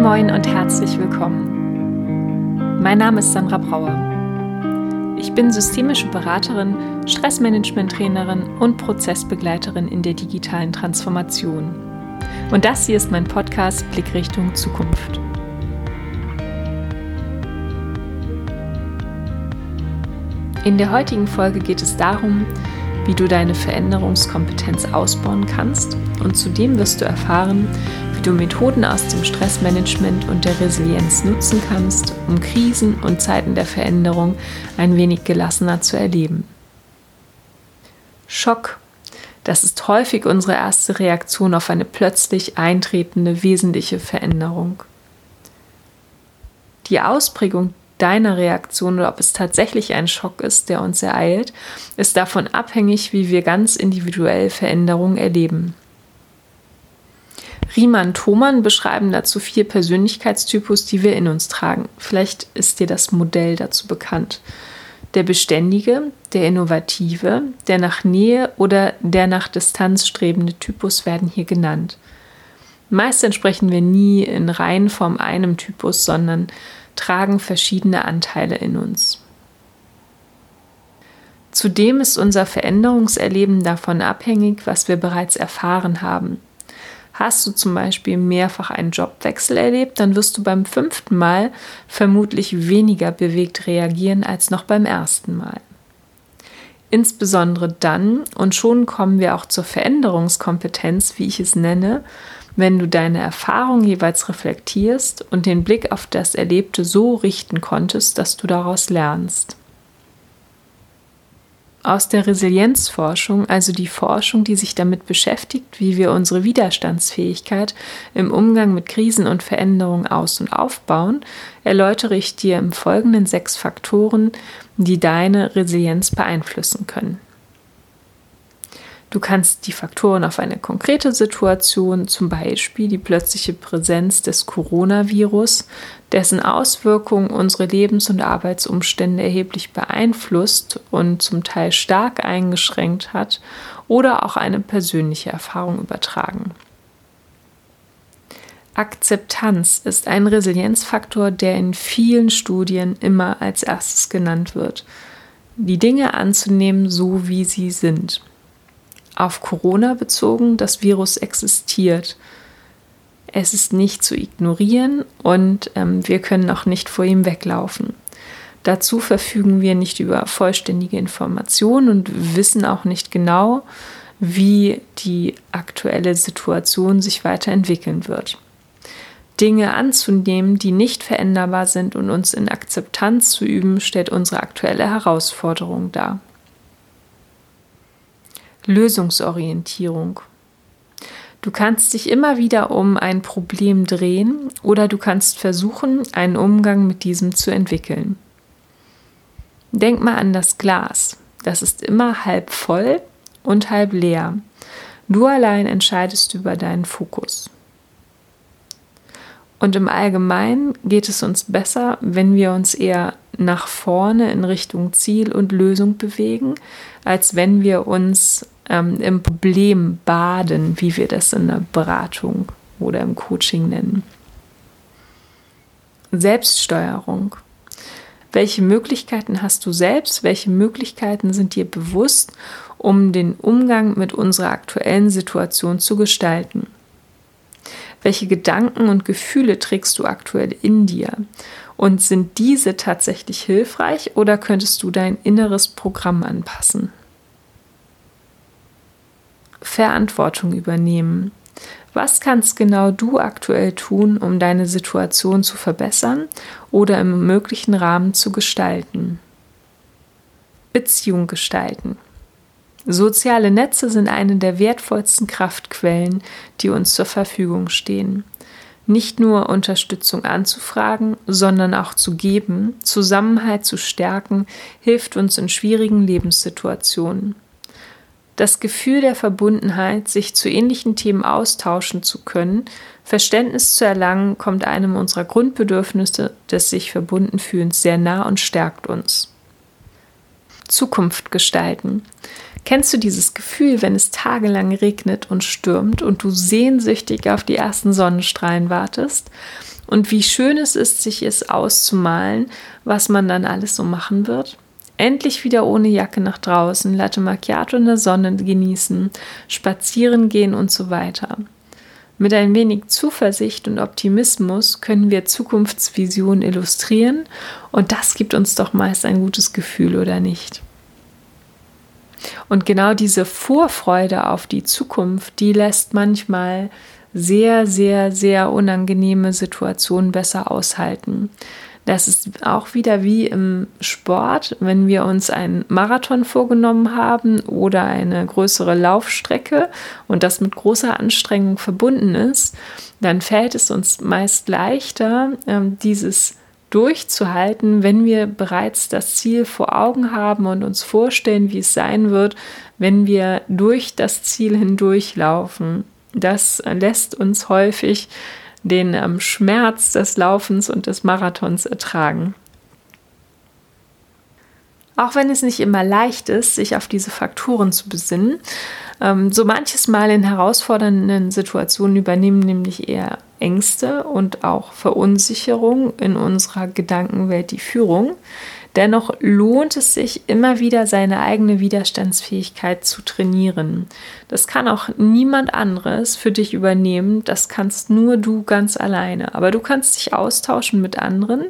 Moin Moin und herzlich willkommen. Mein Name ist Sandra Brauer. Ich bin systemische Beraterin, Stressmanagement-Trainerin und Prozessbegleiterin in der digitalen Transformation. Und das hier ist mein Podcast Blickrichtung Zukunft. In der heutigen Folge geht es darum, wie du deine Veränderungskompetenz ausbauen kannst und zudem wirst du erfahren, wie du Methoden aus dem Stressmanagement und der Resilienz nutzen kannst, um Krisen und Zeiten der Veränderung ein wenig gelassener zu erleben. Schock. Das ist häufig unsere erste Reaktion auf eine plötzlich eintretende wesentliche Veränderung. Die Ausprägung deiner Reaktion oder ob es tatsächlich ein Schock ist, der uns ereilt, ist davon abhängig, wie wir ganz individuell Veränderungen erleben. Riemann Thomann beschreiben dazu vier Persönlichkeitstypus, die wir in uns tragen. Vielleicht ist dir das Modell dazu bekannt. Der Beständige, der Innovative, der nach Nähe oder der nach Distanz strebende Typus werden hier genannt. Meist entsprechen wir nie in Reihenform einem Typus, sondern tragen verschiedene Anteile in uns. Zudem ist unser Veränderungserleben davon abhängig, was wir bereits erfahren haben. Hast du zum Beispiel mehrfach einen Jobwechsel erlebt, dann wirst du beim fünften Mal vermutlich weniger bewegt reagieren als noch beim ersten Mal. Insbesondere dann, und schon kommen wir auch zur Veränderungskompetenz, wie ich es nenne, wenn du deine Erfahrung jeweils reflektierst und den Blick auf das Erlebte so richten konntest, dass du daraus lernst aus der Resilienzforschung, also die Forschung, die sich damit beschäftigt, wie wir unsere Widerstandsfähigkeit im Umgang mit Krisen und Veränderungen aus- und aufbauen, erläutere ich dir im Folgenden sechs Faktoren, die deine Resilienz beeinflussen können. Du kannst die Faktoren auf eine konkrete Situation, zum Beispiel die plötzliche Präsenz des Coronavirus, dessen Auswirkungen unsere Lebens- und Arbeitsumstände erheblich beeinflusst und zum Teil stark eingeschränkt hat, oder auch eine persönliche Erfahrung übertragen. Akzeptanz ist ein Resilienzfaktor, der in vielen Studien immer als erstes genannt wird. Die Dinge anzunehmen, so wie sie sind auf Corona bezogen, das Virus existiert. Es ist nicht zu ignorieren und ähm, wir können auch nicht vor ihm weglaufen. Dazu verfügen wir nicht über vollständige Informationen und wissen auch nicht genau, wie die aktuelle Situation sich weiterentwickeln wird. Dinge anzunehmen, die nicht veränderbar sind und uns in Akzeptanz zu üben, stellt unsere aktuelle Herausforderung dar. Lösungsorientierung. Du kannst dich immer wieder um ein Problem drehen oder du kannst versuchen, einen Umgang mit diesem zu entwickeln. Denk mal an das Glas. Das ist immer halb voll und halb leer. Du allein entscheidest über deinen Fokus. Und im Allgemeinen geht es uns besser, wenn wir uns eher nach vorne in Richtung Ziel und Lösung bewegen, als wenn wir uns ähm, im Problem baden, wie wir das in der Beratung oder im Coaching nennen. Selbststeuerung. Welche Möglichkeiten hast du selbst? Welche Möglichkeiten sind dir bewusst, um den Umgang mit unserer aktuellen Situation zu gestalten? Welche Gedanken und Gefühle trägst du aktuell in dir? Und sind diese tatsächlich hilfreich oder könntest du dein inneres Programm anpassen? Verantwortung übernehmen. Was kannst genau du aktuell tun, um deine Situation zu verbessern oder im möglichen Rahmen zu gestalten? Beziehung gestalten. Soziale Netze sind eine der wertvollsten Kraftquellen, die uns zur Verfügung stehen. Nicht nur Unterstützung anzufragen, sondern auch zu geben, Zusammenhalt zu stärken, hilft uns in schwierigen Lebenssituationen. Das Gefühl der Verbundenheit, sich zu ähnlichen Themen austauschen zu können, Verständnis zu erlangen, kommt einem unserer Grundbedürfnisse des sich verbunden fühlens sehr nah und stärkt uns. Zukunft gestalten. Kennst du dieses Gefühl, wenn es tagelang regnet und stürmt und du sehnsüchtig auf die ersten Sonnenstrahlen wartest Und wie schön es ist, sich es auszumalen, was man dann alles so machen wird. Endlich wieder ohne Jacke nach draußen, Latte Macchiato in der Sonne genießen, spazieren gehen und so weiter. Mit ein wenig Zuversicht und Optimismus können wir Zukunftsvisionen illustrieren und das gibt uns doch meist ein gutes Gefühl, oder nicht? Und genau diese Vorfreude auf die Zukunft, die lässt manchmal sehr, sehr, sehr unangenehme Situationen besser aushalten. Das ist auch wieder wie im Sport, wenn wir uns einen Marathon vorgenommen haben oder eine größere Laufstrecke und das mit großer Anstrengung verbunden ist, dann fällt es uns meist leichter, ähm, dieses durchzuhalten, wenn wir bereits das Ziel vor Augen haben und uns vorstellen, wie es sein wird, wenn wir durch das Ziel hindurchlaufen. Das lässt uns häufig den ähm, Schmerz des Laufens und des Marathons ertragen. Auch wenn es nicht immer leicht ist, sich auf diese Faktoren zu besinnen, ähm, so manches Mal in herausfordernden Situationen übernehmen nämlich eher Ängste und auch Verunsicherung in unserer Gedankenwelt die Führung. Dennoch lohnt es sich immer wieder, seine eigene Widerstandsfähigkeit zu trainieren. Das kann auch niemand anderes für dich übernehmen. Das kannst nur du ganz alleine. Aber du kannst dich austauschen mit anderen.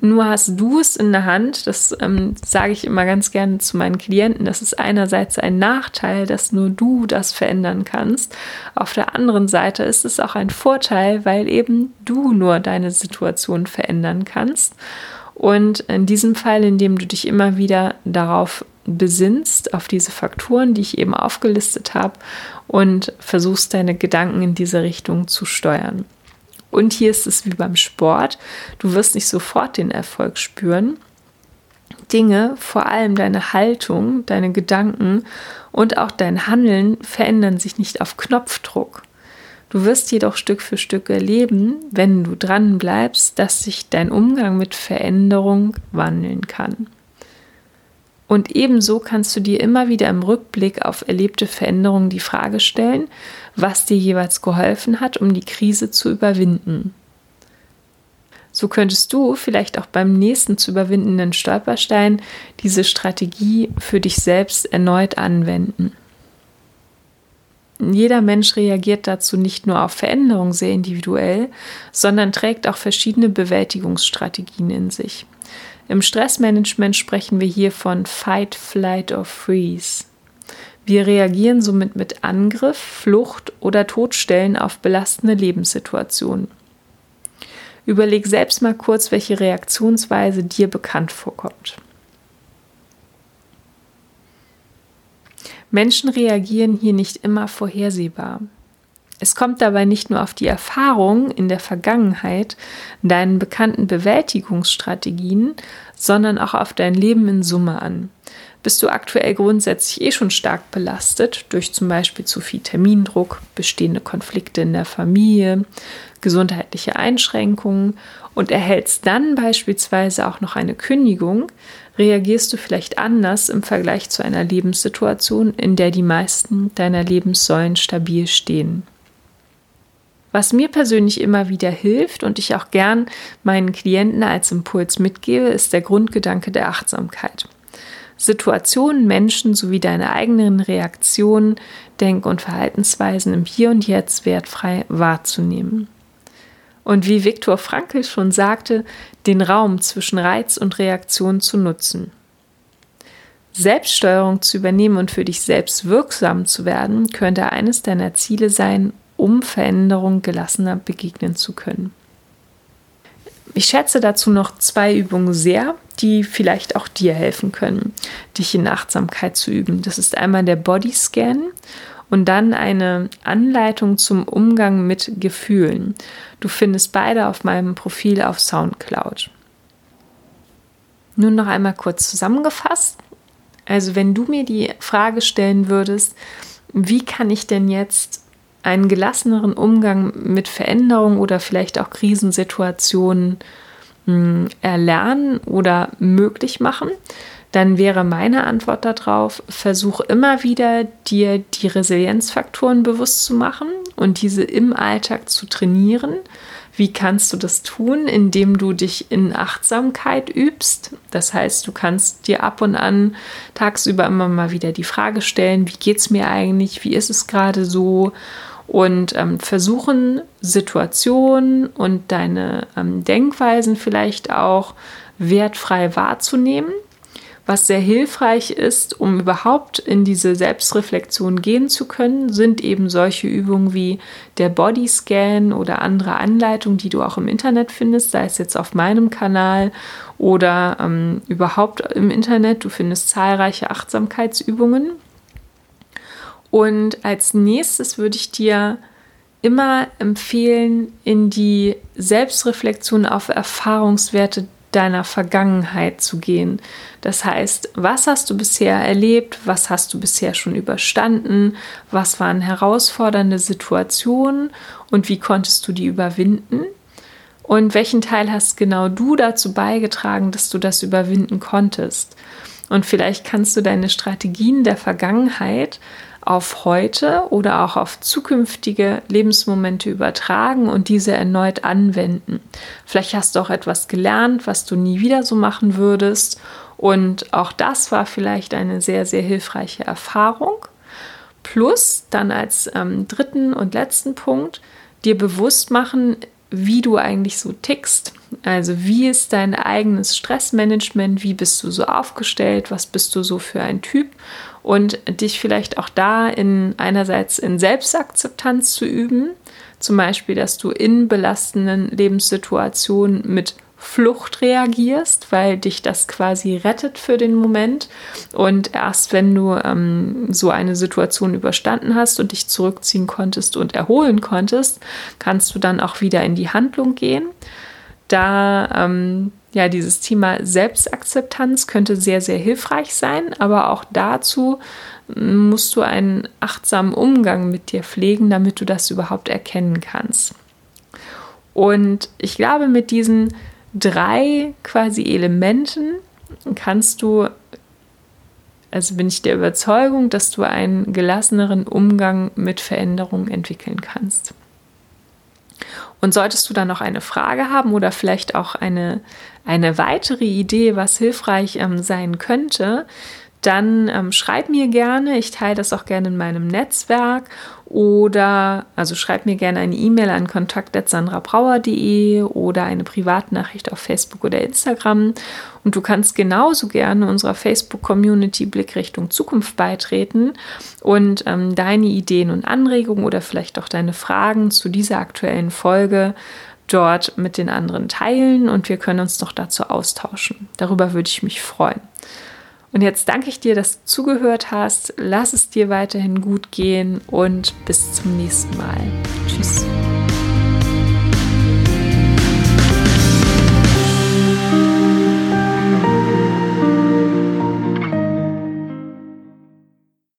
Nur hast du es in der Hand. Das ähm, sage ich immer ganz gerne zu meinen Klienten. Das ist einerseits ein Nachteil, dass nur du das verändern kannst. Auf der anderen Seite ist es auch ein Vorteil, weil eben du nur deine Situation verändern kannst. Und in diesem Fall, indem du dich immer wieder darauf besinnst, auf diese Faktoren, die ich eben aufgelistet habe, und versuchst deine Gedanken in diese Richtung zu steuern. Und hier ist es wie beim Sport, du wirst nicht sofort den Erfolg spüren. Dinge, vor allem deine Haltung, deine Gedanken und auch dein Handeln verändern sich nicht auf Knopfdruck. Du wirst jedoch Stück für Stück erleben, wenn du dran bleibst, dass sich dein Umgang mit Veränderung wandeln kann. Und ebenso kannst du dir immer wieder im Rückblick auf erlebte Veränderungen die Frage stellen, was dir jeweils geholfen hat, um die Krise zu überwinden. So könntest du vielleicht auch beim nächsten zu überwindenden Stolperstein diese Strategie für dich selbst erneut anwenden. Jeder Mensch reagiert dazu nicht nur auf Veränderung sehr individuell, sondern trägt auch verschiedene Bewältigungsstrategien in sich. Im Stressmanagement sprechen wir hier von Fight, Flight or Freeze. Wir reagieren somit mit Angriff, Flucht oder Todstellen auf belastende Lebenssituationen. Überleg selbst mal kurz, welche Reaktionsweise dir bekannt vorkommt. Menschen reagieren hier nicht immer vorhersehbar. Es kommt dabei nicht nur auf die Erfahrung in der Vergangenheit, deinen bekannten Bewältigungsstrategien, sondern auch auf dein Leben in Summe an. Bist du aktuell grundsätzlich eh schon stark belastet durch zum Beispiel zu viel Termindruck, bestehende Konflikte in der Familie, gesundheitliche Einschränkungen und erhältst dann beispielsweise auch noch eine Kündigung, reagierst du vielleicht anders im Vergleich zu einer Lebenssituation, in der die meisten deiner Lebenssäulen stabil stehen. Was mir persönlich immer wieder hilft und ich auch gern meinen Klienten als Impuls mitgebe, ist der Grundgedanke der Achtsamkeit. Situationen, Menschen sowie deine eigenen Reaktionen, Denk- und Verhaltensweisen im Hier und Jetzt wertfrei wahrzunehmen und wie Viktor Frankl schon sagte, den Raum zwischen Reiz und Reaktion zu nutzen. Selbststeuerung zu übernehmen und für dich selbst wirksam zu werden, könnte eines deiner Ziele sein, um Veränderung gelassener begegnen zu können. Ich schätze dazu noch zwei Übungen sehr, die vielleicht auch dir helfen können, dich in Achtsamkeit zu üben. Das ist einmal der Bodyscan und dann eine Anleitung zum Umgang mit Gefühlen. Du findest beide auf meinem Profil auf SoundCloud. Nun noch einmal kurz zusammengefasst. Also wenn du mir die Frage stellen würdest, wie kann ich denn jetzt einen gelasseneren Umgang mit Veränderungen oder vielleicht auch Krisensituationen mh, hm, erlernen oder möglich machen, dann wäre meine Antwort darauf, versuch immer wieder dir die Resilienzfaktoren bewusst zu machen und diese im Alltag zu trainieren. Wie kannst du das tun? Indem du dich in Achtsamkeit übst. Das heißt, du kannst dir ab und an tagsüber immer mal wieder die Frage stellen, wie geht es mir eigentlich? Wie ist es gerade so? Und ähm, versuchen, Situationen und deine ähm, Denkweisen vielleicht auch wertfrei wahrzunehmen was sehr hilfreich ist, um überhaupt in diese Selbstreflexion gehen zu können, sind eben solche Übungen wie der Bodyscan oder andere Anleitungen, die du auch im Internet findest, sei es jetzt auf meinem Kanal oder ähm, überhaupt im Internet. Du findest zahlreiche Achtsamkeitsübungen. Und als nächstes würde ich dir immer empfehlen, in die Selbstreflexion auf Erfahrungswerte deiner Vergangenheit zu gehen. Das heißt, was hast du bisher erlebt? Was hast du bisher schon überstanden? Was waren herausfordernde Situationen und wie konntest du die überwinden? Und welchen Teil hast genau du dazu beigetragen, dass du das überwinden konntest? Und vielleicht kannst du deine Strategien der Vergangenheit auf heute oder auch auf zukünftige Lebensmomente übertragen und diese erneut anwenden. Vielleicht hast du auch etwas gelernt, was du nie wieder so machen würdest. Und auch das war vielleicht eine sehr, sehr hilfreiche Erfahrung. Plus dann als ähm, dritten und letzten Punkt dir bewusst machen, wie du eigentlich so tickst. Also wie ist dein eigenes Stressmanagement? Wie bist du so aufgestellt? Was bist du so für ein Typ? Und dich vielleicht auch da in einerseits in Selbstakzeptanz zu üben, zum Beispiel, dass du in belastenden Lebenssituationen mit Flucht reagierst, weil dich das quasi rettet für den Moment. Und erst wenn du ähm, so eine Situation überstanden hast und dich zurückziehen konntest und erholen konntest, kannst du dann auch wieder in die Handlung gehen. Da ähm, ja, dieses Thema Selbstakzeptanz könnte sehr, sehr hilfreich sein, aber auch dazu musst du einen achtsamen Umgang mit dir pflegen, damit du das überhaupt erkennen kannst. Und ich glaube, mit diesen drei quasi Elementen kannst du, also bin ich der Überzeugung, dass du einen gelasseneren Umgang mit Veränderungen entwickeln kannst. Und solltest du dann noch eine Frage haben oder vielleicht auch eine, eine weitere Idee, was hilfreich ähm, sein könnte, dann ähm, schreib mir gerne. Ich teile das auch gerne in meinem Netzwerk oder also schreib mir gerne eine E-Mail an kontakt.sandrabrauer.de oder eine Privatnachricht auf Facebook oder Instagram. Und du kannst genauso gerne unserer Facebook-Community Blick Richtung Zukunft beitreten und ähm, deine Ideen und Anregungen oder vielleicht auch deine Fragen zu dieser aktuellen Folge dort mit den anderen teilen und wir können uns noch dazu austauschen. Darüber würde ich mich freuen. Und jetzt danke ich dir, dass du zugehört hast. Lass es dir weiterhin gut gehen und bis zum nächsten Mal. Tschüss.